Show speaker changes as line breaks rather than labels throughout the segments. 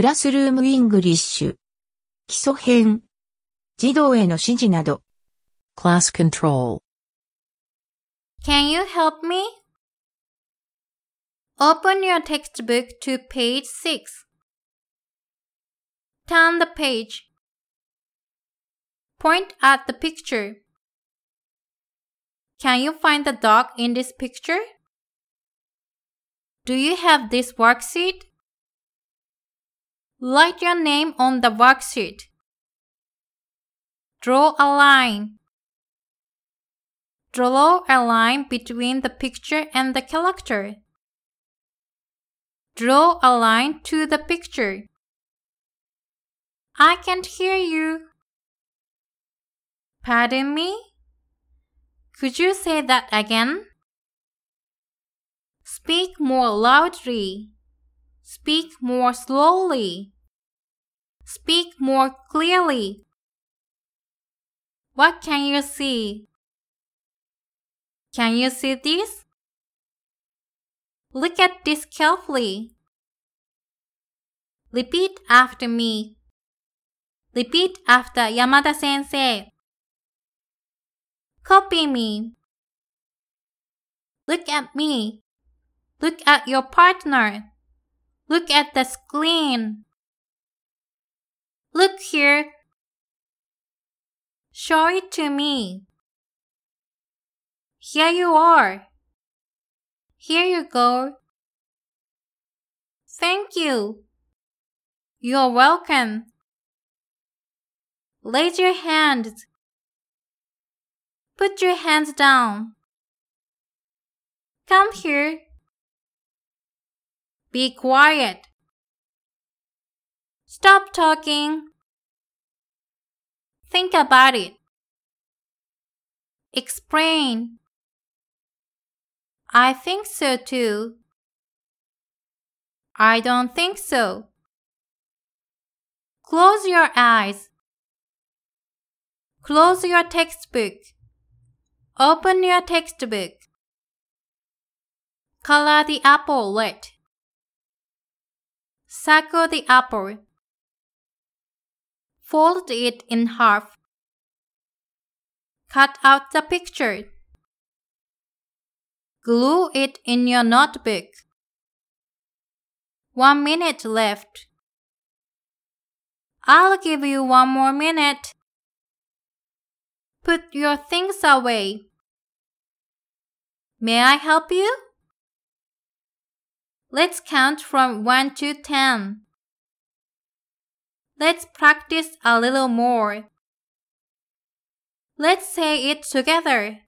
クラスルームイングリッシュ。基礎編。児童への指示など。
Class control.
Can you help me? Open your textbook to page 6. Turn the page. Point at the picture. Can you find the dog in this picture? Do you have this worksheet? Write your name on the worksheet. Draw a line. Draw a line between the picture and the character. Draw a line to the picture. I can't hear you. Pardon me? Could you say that again? Speak more loudly. Speak more slowly. Speak more clearly. What can you see? Can you see this? Look at this carefully. Repeat after me. Repeat after Yamada sensei. Copy me. Look at me. Look at your partner. Look at the screen. Look here. Show it to me. Here you are. Here you go. Thank you. You're welcome. Raise your hands. Put your hands down. Come here. Be quiet. Stop talking. Think about it. Explain. I think so too. I don't think so. Close your eyes. Close your textbook. Open your textbook. Color the apple red. Circle the apple. Fold it in half. Cut out the picture. Glue it in your notebook. One minute left. I'll give you one more minute. Put your things away. May I help you? Let's count from 1 to 10. Let's practice a little more. Let's say it together.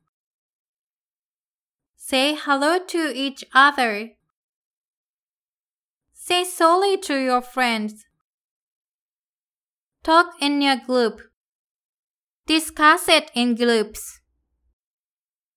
Say hello to each other. Say sorry to your friends. Talk in your group. Discuss it in groups.